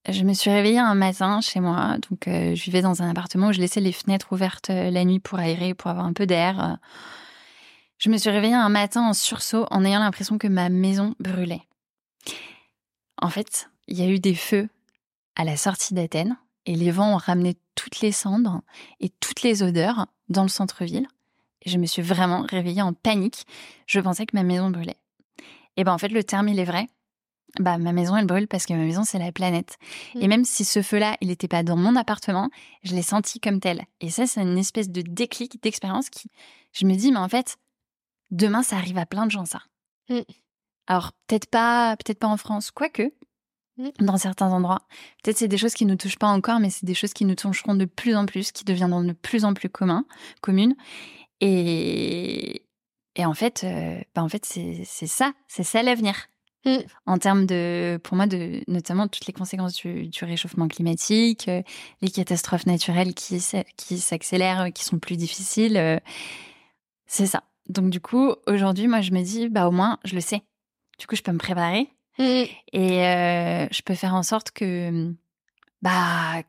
Je me suis réveillée un matin chez moi. Donc, je vivais dans un appartement où je laissais les fenêtres ouvertes la nuit pour aérer, pour avoir un peu d'air. Je me suis réveillée un matin en sursaut en ayant l'impression que ma maison brûlait. En fait, il y a eu des feux à la sortie d'Athènes et les vents ont ramené toutes les cendres et toutes les odeurs dans le centre-ville. Et je me suis vraiment réveillée en panique. Je pensais que ma maison brûlait. Et ben en fait, le terme, il est vrai. Bah, ma maison, elle brûle parce que ma maison, c'est la planète. Et mm. même si ce feu-là, il n'était pas dans mon appartement, je l'ai senti comme tel. Et ça, c'est une espèce de déclic, d'expérience qui, je me dis, mais en fait, demain, ça arrive à plein de gens, ça. Mm. Alors, peut-être pas, peut-être pas en France, quoique, Mmh. dans certains endroits. Peut-être c'est des choses qui ne nous touchent pas encore, mais c'est des choses qui nous toucheront de plus en plus, qui deviendront de plus en plus communs, communes. Et, et en fait, euh, bah en fait c'est ça, c'est ça l'avenir. Mmh. En termes de, pour moi, de, notamment toutes les conséquences du, réchauffement climatique, euh, les catastrophes naturelles qui, qui s'accélèrent, qui sont plus difficiles, euh, c'est ça. Donc du coup, aujourd'hui, moi, je me dis, bah au moins, je le sais. Du coup, je peux me préparer Mmh. Et euh, je peux faire en sorte que, bah,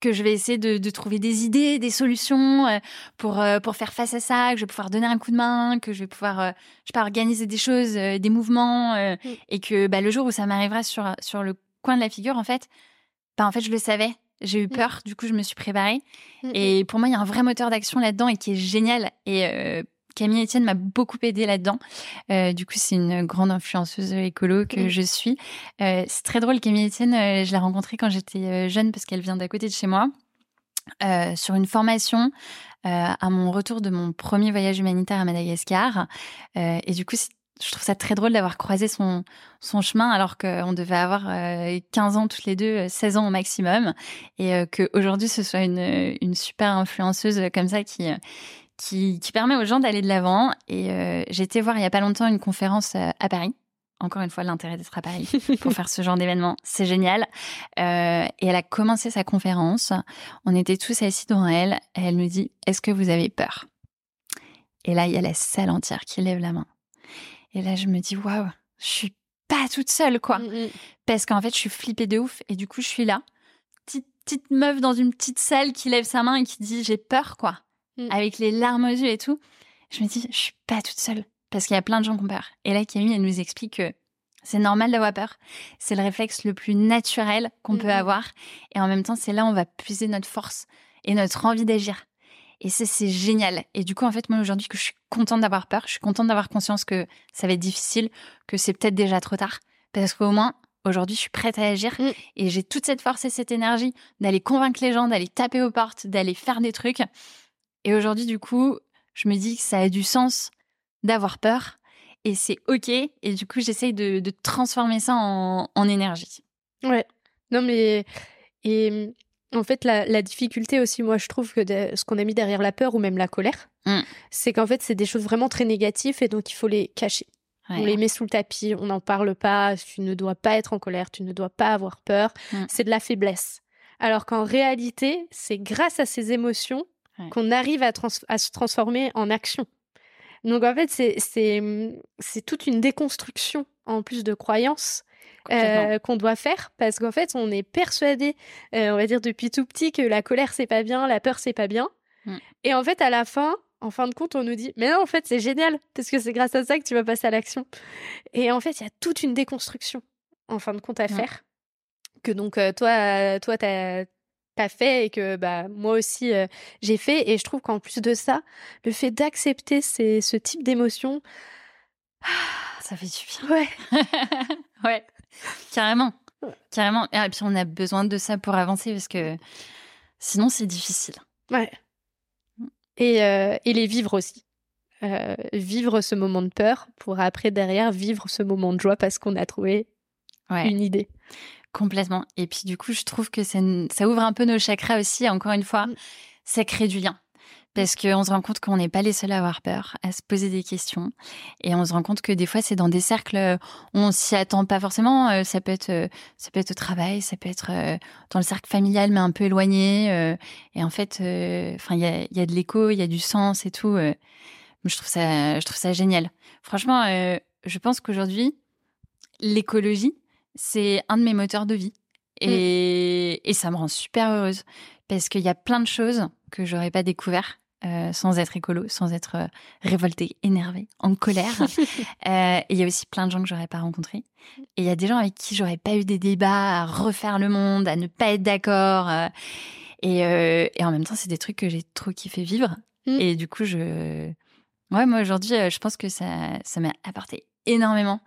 que je vais essayer de, trouver des idées, des solutions pour, pour faire face à ça, que je vais pouvoir donner un coup de main, que je vais pouvoir je peux organiser des choses, des mouvements, mmh. et que bah, le jour où ça m'arrivera sur, sur le coin de la figure, en fait, bah, en fait, je le savais. J'ai eu mmh. peur, du coup, je me suis préparée. Et pour moi, il y a un vrai moteur d'action là-dedans et qui est génial. Et Camille Etienne m'a beaucoup aidé là-dedans. Euh, du coup, c'est une grande influenceuse écolo que je suis. Euh, c'est très drôle, Camille Etienne, euh, je l'ai rencontrée quand j'étais jeune parce qu'elle vient d'à côté de chez moi. sur une formation à mon retour de mon premier voyage humanitaire à Madagascar. et du coup, je trouve ça très drôle d'avoir croisé son, son chemin alors qu'on devait avoir 15 ans toutes les deux, 16 ans au maximum. Et qu'aujourd'hui, ce soit une, une super influenceuse comme ça qui, qui, permet aux gens d'aller de l'avant. Et euh, j'ai été voir il y a pas longtemps une conférence euh, à Paris. Encore une fois, l'intérêt d'être à Paris [laughs] pour faire ce genre d'événement, c'est génial. Euh, et elle a commencé sa conférence. On était tous assis devant elle. Et elle nous dit Est-ce que vous avez peur? Et là, il y a la salle entière qui lève la main. Et là, je me dis Waouh, je suis pas toute seule, quoi. Mm, mm. Parce qu'en fait, je suis flippée de ouf. Et du coup, je suis là, petite, petite meuf dans une petite salle qui lève sa main et qui dit J'ai peur, quoi. Mm. avec les larmes aux yeux et tout. Je me dis, je suis pas toute seule. parce qu'il y a plein de gens qui ont peur. Et là, Camille, elle nous explique que c'est normal d'avoir peur. C'est le réflexe le plus naturel qu'on peut avoir. Et en même temps, c'est là où on va puiser notre force et notre envie d'agir. Et ça, c'est génial. Et du coup, en fait, moi, aujourd'hui, que je suis contente d'avoir peur, je suis contente d'avoir conscience que ça va être difficile, que c'est peut-être déjà trop tard. Parce qu'au moins, aujourd'hui, je suis prête à agir mm. et j'ai toute cette force et cette énergie d'aller convaincre les gens, d'aller taper aux portes, d'aller faire des trucs. Et aujourd'hui, du coup, je me dis que ça a du sens d'avoir peur et c'est OK. Et du coup, j'essaye de, transformer ça en, énergie. Ouais. Non, mais. Et en fait, la, difficulté aussi, moi, je trouve que ce qu'on a mis derrière la peur ou même la colère, mm. c'est qu'en fait, c'est des choses vraiment très négatives et donc il faut les cacher. On les met sous le tapis, on n'en parle pas, tu ne dois pas être en colère, tu ne dois pas avoir peur, mm. c'est de la faiblesse. Alors qu'en réalité, c'est grâce à ces émotions qu'on arrive à, à, se transformer en action. Donc en fait, c'est toute une déconstruction en plus de croyances euh, qu'on doit faire parce qu'en fait, on est persuadé, euh, on va dire depuis tout petit, que la colère c'est pas bien, la peur c'est pas bien. Mm. Et en fait, à la fin, en fin de compte, on nous dit mais non, en fait, c'est génial parce que c'est grâce à ça que tu vas passer à l'action. Et en fait, il y a toute une déconstruction en fin de compte à faire. Que donc euh, toi, toi, t'as pas fait et que bah moi aussi j'ai fait. Et je trouve qu'en plus de ça le fait d'accepter ce type d'émotion ça fait du bien. Ouais. [laughs] Ouais. Carrément. Carrément. Et puis on a besoin de ça pour avancer parce que sinon c'est difficile. Ouais. Mmh. et, et les vivre aussi. Vivre ce moment de peur pour après derrière vivre ce moment de joie parce qu'on a trouvé une idée Complètement. Et puis du coup, je trouve que ça, ouvre un peu nos chakras aussi. Encore une fois, mm. ça crée du lien. Parce qu'on se rend compte qu'on n'est pas les seuls à avoir peur, à se poser des questions. Et on se rend compte que des fois, c'est dans des cercles où on s'y attend pas forcément. Euh, ça peut être, euh, ça peut être au travail, ça peut être euh, dans le cercle familial, mais un peu éloigné. Et en fait, enfin, il y a, y a, de l'écho, il y a du sens et tout. Je trouve ça, je trouve ça génial. Franchement, je pense qu'aujourd'hui, l'écologie, c'est un de mes moteurs de vie. Mm. Et, ça me rend super heureuse parce qu'il y a plein de choses que j'aurais pas découvert euh, sans être écolo, sans être euh, révoltée, énervée, en colère. [laughs] Euh, et il y a aussi plein de gens que j'aurais pas rencontrés. Et il y a des gens avec qui j'aurais pas eu des débats à refaire le monde, à ne pas être d'accord. Et, en même temps, c'est des trucs que j'ai trop kiffé vivre. Mm. Et du coup, je, ouais, moi aujourd'hui, je pense que ça, ça m'a apporté énormément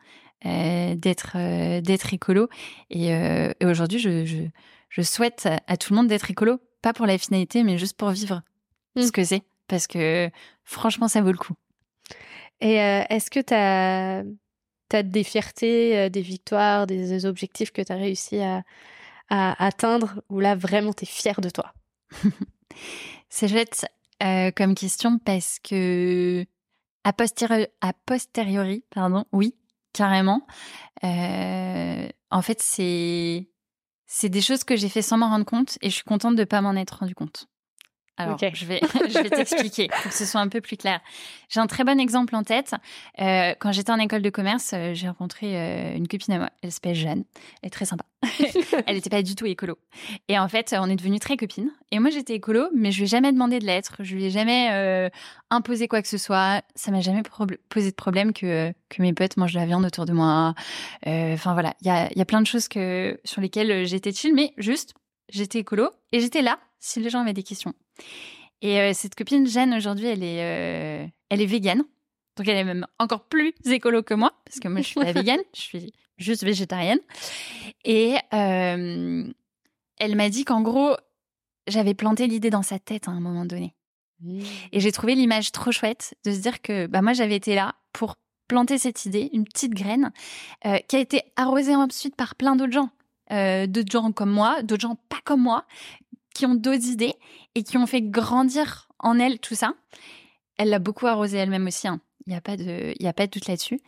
euh, d'être euh, d'être écolo. Et, euh, aujourd'hui, je, je, souhaite à, tout le monde d'être écolo, pas pour la finalité, mais juste pour vivre ce mmh. que c'est, parce que franchement, ça vaut le coup. Et est-ce que tu as, as, des fiertés, des victoires, des, objectifs que tu as réussi à, à, atteindre, où là, vraiment, tu es fier de toi? [laughs] C'est chouette comme question parce que a posteriori, a posteriori pardon, oui, carrément. Euh, en fait, c'est des choses que j'ai fait sans m'en rendre compte et je suis contente de ne pas m'en être rendu compte. Alors, je vais, [laughs] je vais t'expliquer pour que ce soit un peu plus clair. J'ai un très bon exemple en tête. Euh, quand j'étais en école de commerce, euh, j'ai rencontré euh, une copine à moi. Elle s'appelle Jeanne. Elle est très sympa. [laughs] elle n'était pas du tout écolo. Et en fait, on est devenues très copines. Et moi, j'étais écolo, mais je lui ai jamais demandé de l'être. Je lui ai jamais imposé quoi que ce soit. Ça m'a jamais posé de problème que, que mes potes mangent de la viande autour de moi. Enfin voilà, il y a, y a plein de choses que, sur lesquelles j'étais chill, mais juste, j'étais écolo et j'étais là si les gens avaient des questions. Et euh, cette copine Jeanne aujourd'hui, elle est, euh, elle est végane. Donc elle est même encore plus écolo que moi parce que moi je suis pas [laughs] végane, je suis juste végétarienne. Et euh, elle m'a dit qu'en gros j'avais planté l'idée dans sa tête à un moment donné. Et j'ai trouvé l'image trop chouette de se dire que bah moi j'avais été là pour planter cette idée, une petite graine, qui a été arrosée ensuite par plein d'autres gens. d'autres gens comme moi, d'autres gens pas comme moi, qui ont d'autres idées et qui ont fait grandir en elle tout ça. Elle l'a beaucoup arrosé elle-même aussi. Hein. Il n'y a pas de, il a pas de doute là-dessus.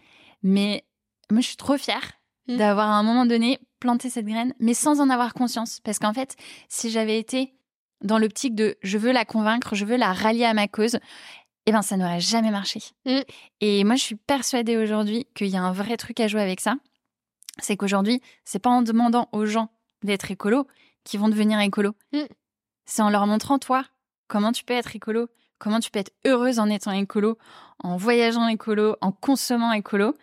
Mais moi, je suis trop fière mmh. d'avoir à un moment donné planté cette graine, mais sans en avoir conscience. Parce qu'en fait, si j'avais été dans l'optique de je veux la convaincre, je veux la rallier à ma cause, eh ben ça n'aurait jamais marché. Mmh. Et moi, je suis persuadée aujourd'hui qu'il y a un vrai truc à jouer avec ça. C'est qu'aujourd'hui, c'est pas en demandant aux gens d'être écolo qui vont devenir écolo. Mm. C'est en leur montrant, toi, comment tu peux être écolo, comment tu peux être heureuse en étant écolo, en voyageant écolo, en consommant écolo,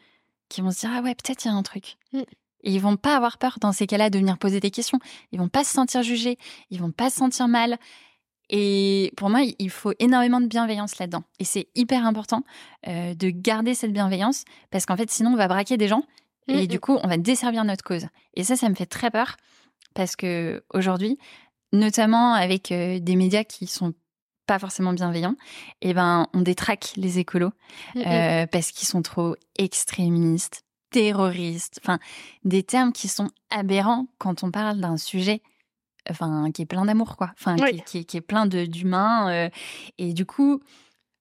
qui vont se dire ah ouais peut-être il y a un truc. Mm. Et ils vont pas avoir peur dans ces cas-là de venir poser des questions. Ils vont pas se sentir jugés, ils vont pas se sentir mal. Et pour moi, il faut énormément de bienveillance là-dedans. Et c'est hyper important euh, de garder cette bienveillance parce qu'en fait, sinon, on va braquer des gens et du coup, on va desservir notre cause. Et ça, ça me fait très peur parce que aujourd'hui, notamment avec euh, des médias qui sont pas forcément bienveillants, eh ben, on détraque les écolos euh, parce qu'ils sont trop extrémistes, terroristes, enfin, des termes qui sont aberrants quand on parle d'un sujet enfin qui est plein d'amour quoi enfin qui, est plein d'humains euh, et du coup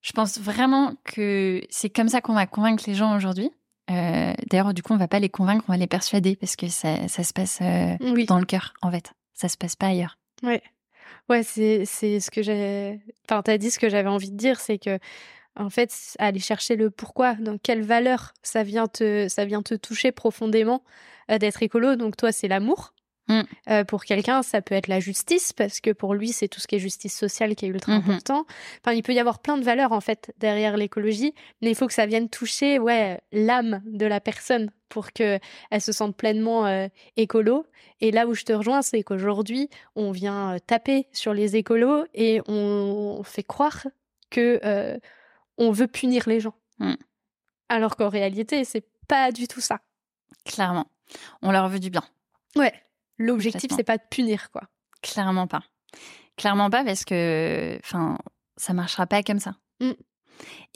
je pense vraiment que c'est comme ça qu'on va convaincre les gens aujourd'hui euh, d'ailleurs, du coup, on va pas les convaincre, on va les persuader parce que ça, ça se passe euh, dans le cœur, en fait. Ça se passe pas ailleurs. Ouais, ouais, c'est c'est ce que j'ai. Enfin, t'as dit ce que j'avais envie de dire, c'est que en fait, aller chercher le pourquoi, dans quelle valeur ça vient te ça vient te toucher profondément euh, d'être écolo. Donc toi, c'est l'amour. Mm. Euh, pour quelqu'un, ça peut être la justice, parce que pour lui, c'est tout ce qui est justice sociale qui est ultra mm-hmm. important. Enfin, il peut y avoir plein de valeurs, en fait, derrière l'écologie, mais il faut que ça vienne toucher, ouais, l'âme de la personne pour qu'elle se sente pleinement euh, écolo. Et là où je te rejoins, c'est qu'aujourd'hui, on vient euh, taper sur les écolos et on fait croire que on veut punir les gens. Mm. Alors qu'en réalité, c'est pas du tout ça. Clairement. On leur veut du bien. Ouais. L'objectif, c'est pas de punir, quoi. Clairement pas. Clairement pas parce que, enfin, ça marchera pas comme ça. Mm.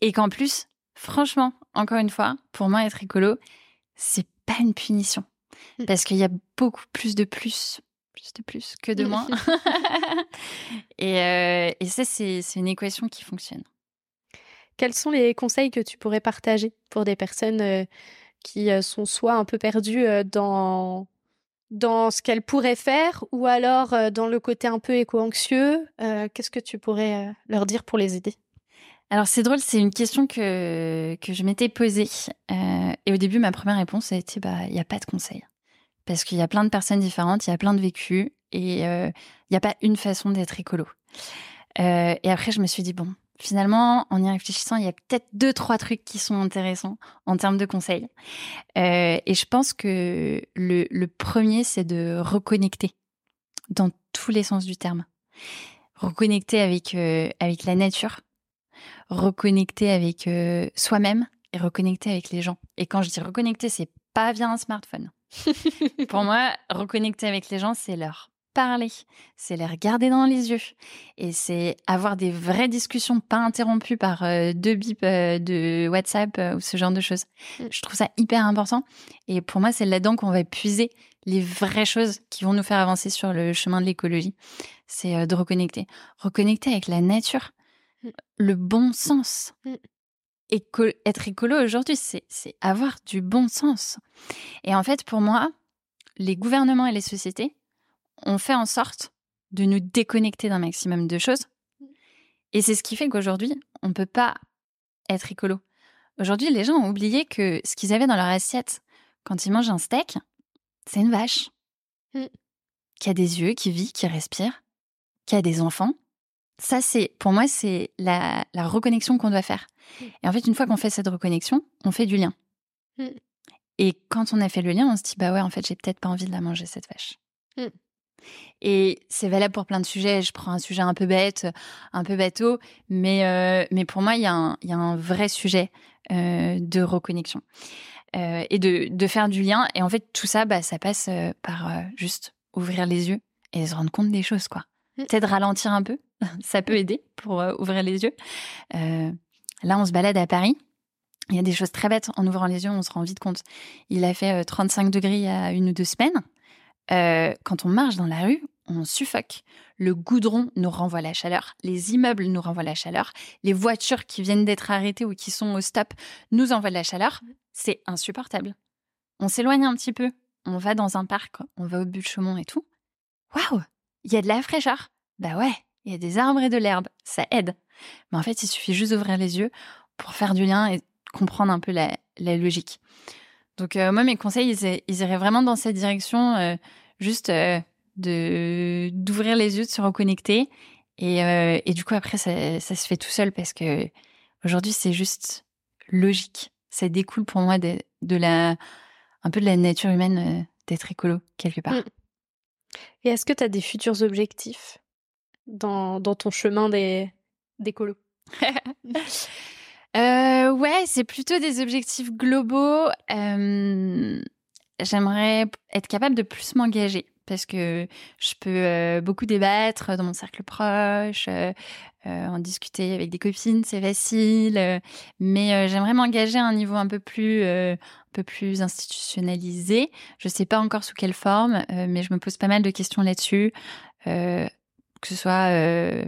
Et qu'en plus, franchement, encore une fois, pour moi, être écolo, c'est pas une punition. Mm. Parce qu'il y a beaucoup plus de plus, plus de plus que de moins. [laughs] [laughs] et, euh, et, ça, c'est une équation qui fonctionne. Quels sont les conseils que tu pourrais partager pour des personnes euh, qui euh, sont soit un peu perdues dans dans ce qu'elle pourrait faire ou alors euh, dans le côté un peu éco-anxieux euh, Qu'est-ce que tu pourrais euh, leur dire pour les aider? Alors c'est drôle, c'est une question que, que je m'étais posée. et au début, ma première réponse a été, bah, il n'y a pas de conseil. Parce qu'il y a plein de personnes différentes, il y a plein de vécus, et il n'y a pas une façon d'être écolo. et après, je me suis dit, bon, finalement, en y réfléchissant, il y a peut-être deux, trois trucs qui sont intéressants en termes de conseils. Euh, et je pense que le, premier, c'est de reconnecter dans tous les sens du terme. Reconnecter avec, euh, avec la nature, reconnecter avec euh, soi-même et reconnecter avec les gens. Et quand je dis reconnecter, c'est pas via un smartphone. [laughs] Pour moi, reconnecter avec les gens, c'est leur parler, c'est les regarder dans les yeux et c'est avoir des vraies discussions pas interrompues par euh, deux bips euh, de WhatsApp euh, ou ce genre de choses. Mm. Je trouve ça hyper important et pour moi c'est là-dedans qu'on va puiser les vraies choses qui vont nous faire avancer sur le chemin de l'écologie. C'est de reconnecter, reconnecter avec la nature, mm. le bon sens. Mm. être écolo aujourd'hui, c'est avoir du bon sens. Et en fait, pour moi, les gouvernements et les sociétés, on fait en sorte de nous déconnecter d'un maximum de choses. Et c'est ce qui fait qu'aujourd'hui, on ne peut pas être écolo. Aujourd'hui, les gens ont oublié que ce qu'ils avaient dans leur assiette quand ils mangent un steak, c'est une vache. Mm. Qui a des yeux, qui vit, qui respire, qui a des enfants. Ça, c'est, pour moi, c'est la, reconnexion qu'on doit faire. Mm. Et en fait, une fois qu'on fait cette reconnexion, on fait du lien. Mm. Et quand on a fait le lien, on se dit, bah ouais, en fait, j'ai peut-être pas envie de la manger, cette vache. Et c'est valable pour plein de sujets. Je prends un sujet un peu bête, un peu bateau, mais, euh, mais pour moi, il y, a un, y a un vrai sujet euh, de reconnexion euh, et de, de, faire du lien. Et en fait, tout ça, bah, ça passe par juste ouvrir les yeux et se rendre compte des choses, quoi. Mmh. Peut-être ralentir un peu, [laughs] ça peut aider pour ouvrir les yeux. là, on se balade à Paris. Il y a des choses très bêtes. En ouvrant les yeux, on se rend vite compte. Il a fait 35 degrés il y a une ou deux semaines. Euh, quand on marche dans la rue, on suffoque. Le goudron nous renvoie la chaleur, les immeubles nous renvoient la chaleur, les voitures qui viennent d'être arrêtées ou qui sont au stop nous envoient de la chaleur. C'est insupportable. On s'éloigne un petit peu, on va dans un parc, on va au but de Chaumont et tout. Waouh, il y a de la fraîcheur. Bah ouais, il y a des arbres et de l'herbe, ça aide. Mais en fait, il suffit juste d'ouvrir les yeux pour faire du lien et comprendre un peu la logique. Donc euh, moi, mes conseils, ils, iraient vraiment dans cette direction, euh, juste euh, de d'ouvrir les yeux, de se reconnecter Et, et du coup, après, ça, ça, se fait tout seul parce que aujourd'hui, c'est juste logique. Ça découle pour moi de, de, la, un peu de la nature humaine d'être écolo, quelque part. Mm. Et est-ce que tu as des futurs objectifs dans, dans ton chemin des, d'écolo? [laughs] euh, Ouais, c'est plutôt des objectifs globaux. Euh, j'aimerais être capable de plus m'engager parce que je peux euh, beaucoup débattre dans mon cercle proche, en discuter avec des copines, c'est facile. mais j'aimerais m'engager à un niveau un peu plus, un peu plus institutionnalisé. Je sais pas encore sous quelle forme, mais je me pose pas mal de questions là-dessus que ce soit euh,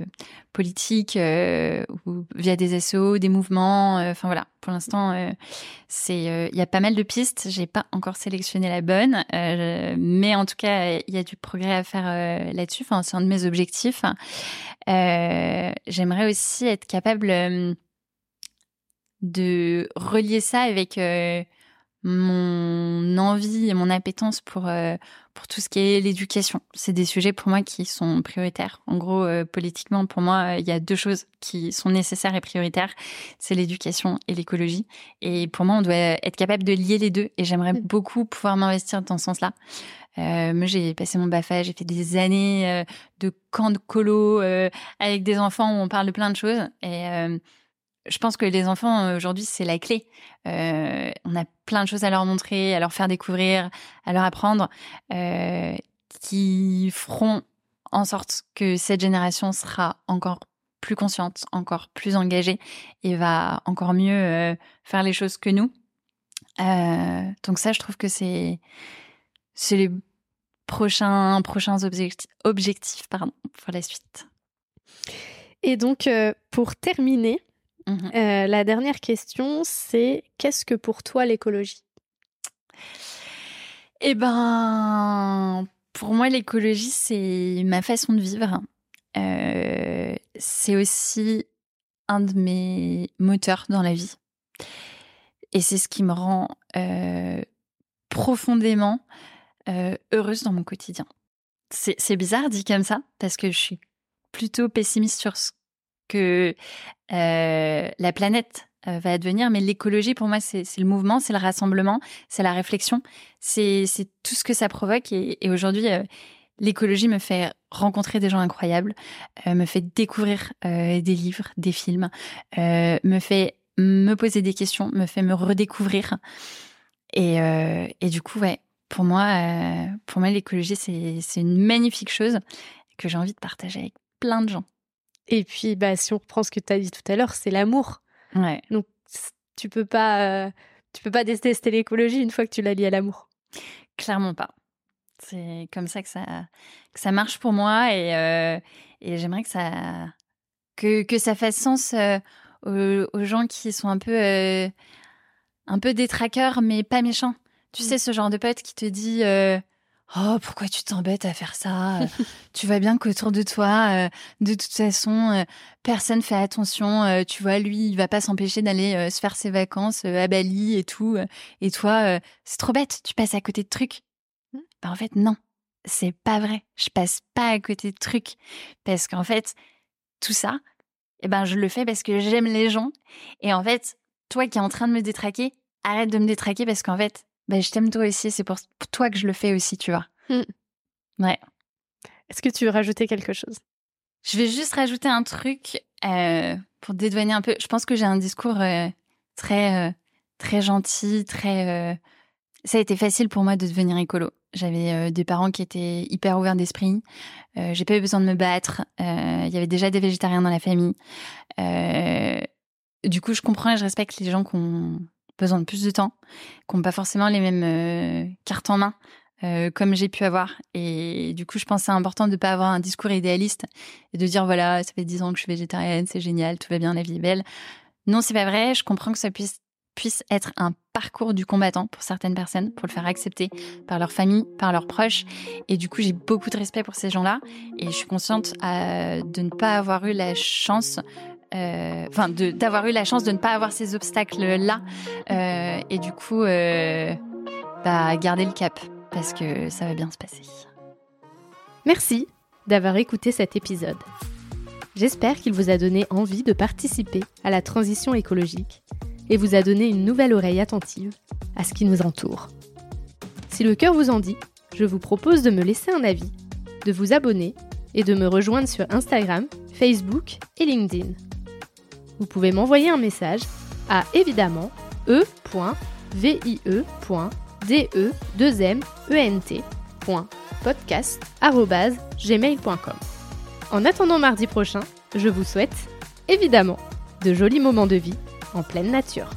politique euh, ou via des SO, des mouvements. Euh, enfin voilà, pour l'instant, c'est il y a pas mal de pistes. J'ai pas encore sélectionné la bonne, mais en tout cas, il y a du progrès à faire là-dessus. Enfin, c'est un de mes objectifs. J'aimerais aussi être capable de relier ça avec mon envie et mon appétence pour, euh, pour tout ce qui est l'éducation. C'est des sujets pour moi qui sont prioritaires. En gros, euh, politiquement, pour moi, il y a deux choses qui sont nécessaires et prioritaires. C'est l'éducation et l'écologie. Et pour moi, on doit être capable de lier les deux. Et j'aimerais mm. beaucoup pouvoir m'investir dans ce sens-là. Euh, moi, j'ai passé mon BAFA, j'ai fait des années de camp de colo avec des enfants où on parle de plein de choses. Et je pense que les enfants euh, aujourd'hui c'est la clé. Euh, on a plein de choses à leur montrer, à leur faire découvrir, à leur apprendre, euh, qui feront en sorte que cette génération sera encore plus consciente, encore plus engagée et va encore mieux faire les choses que nous. donc ça, je trouve que c'est les prochains objectifs, pour la suite. Et donc pour terminer, Mmh euh, la dernière question, c'est qu'est-ce que pour toi l'écologie? Eh ben, pour moi, l'écologie, c'est ma façon de vivre. Euh, c'est aussi un de mes moteurs dans la vie. Et c'est ce qui me rend euh, profondément heureuse dans mon quotidien. C'est bizarre dit comme ça, parce que je suis plutôt pessimiste sur ce que euh, la planète euh, va advenir, mais l'écologie, pour moi, c'est le mouvement, c'est le rassemblement, c'est la réflexion, c'est tout ce que ça provoque. Et, aujourd'hui, euh, l'écologie me fait rencontrer des gens incroyables, me fait découvrir des livres, des films, me fait me poser des questions, me fait me redécouvrir. Et, et du coup, ouais, pour moi, pour moi, l'écologie, c'est une magnifique chose que j'ai envie de partager avec plein de gens. Et puis, bah, si on reprend ce que tu as dit tout à l'heure, c'est l'amour. Ouais. Donc, tu peux pas, euh, tu peux pas détester l'écologie une fois que tu l'as lié à l'amour. Clairement pas. C'est comme ça que ça, que ça marche pour moi et, euh, et j'aimerais que ça, que, que ça fasse sens euh, aux, gens qui sont un peu, un peu détraqueurs mais pas méchants. Tu mm. sais, ce genre de pote qui te dit Oh, pourquoi tu t'embêtes à faire ça? Tu vois bien qu'autour de toi, euh, de toute façon, euh, personne fait attention. Euh, tu vois, lui, il va pas s'empêcher d'aller se faire ses vacances à Bali et tout. et toi, c'est trop bête, tu passes à côté de trucs. Ben, en fait, non, c'est pas vrai. Je passe pas à côté de trucs. Parce qu'en fait, tout ça, eh ben, je le fais parce que j'aime les gens. Et en fait, toi qui es en train de me détraquer, arrête de me détraquer parce qu'en fait, ben, je t'aime toi aussi, c'est pour toi que je le fais aussi, tu vois. Hmm. Ouais. Est-ce que tu veux rajouter quelque chose? Je vais juste rajouter un truc euh, pour dédouaner un peu. Je pense que j'ai un discours euh, très, euh, très gentil, très. Ça a été facile pour moi de devenir écolo. J'avais des parents qui étaient hyper ouverts d'esprit. j'ai pas eu besoin de me battre. Il y avait déjà des végétariens dans la famille. du coup, je comprends et je respecte les gens qui ont besoin de plus de temps, qui n'ont pas forcément les mêmes euh, cartes en main euh, comme j'ai pu avoir. Et du coup, je pense que c'est important de ne pas avoir un discours idéaliste et de dire voilà, ça fait dix ans que je suis végétarienne, c'est génial, tout va bien, la vie est belle. Non, c'est pas vrai. Je comprends que ça puisse puisse être un parcours du combattant pour certaines personnes, pour le faire accepter par leur famille, par leurs proches. Et du coup, j'ai beaucoup de respect pour ces gens-là. Et je suis consciente euh, de ne pas avoir eu la chance euh, enfin d'avoir eu la chance de ne pas avoir ces obstacles là euh, et du coup euh, bah, garder le cap parce que ça va bien se passer. Merci d'avoir écouté cet épisode. J'espère qu'il vous a donné envie de participer à la transition écologique et vous a donné une nouvelle oreille attentive à ce qui nous entoure. Si le cœur vous en dit, je vous propose de me laisser un avis, de vous abonner et de me rejoindre sur Instagram, Facebook et LinkedIn. Vous pouvez m'envoyer un message à évidemment e.vie.de2ment.podcast.gmail.com. En attendant mardi prochain, je vous souhaite, évidemment, de jolis moments de vie en pleine nature.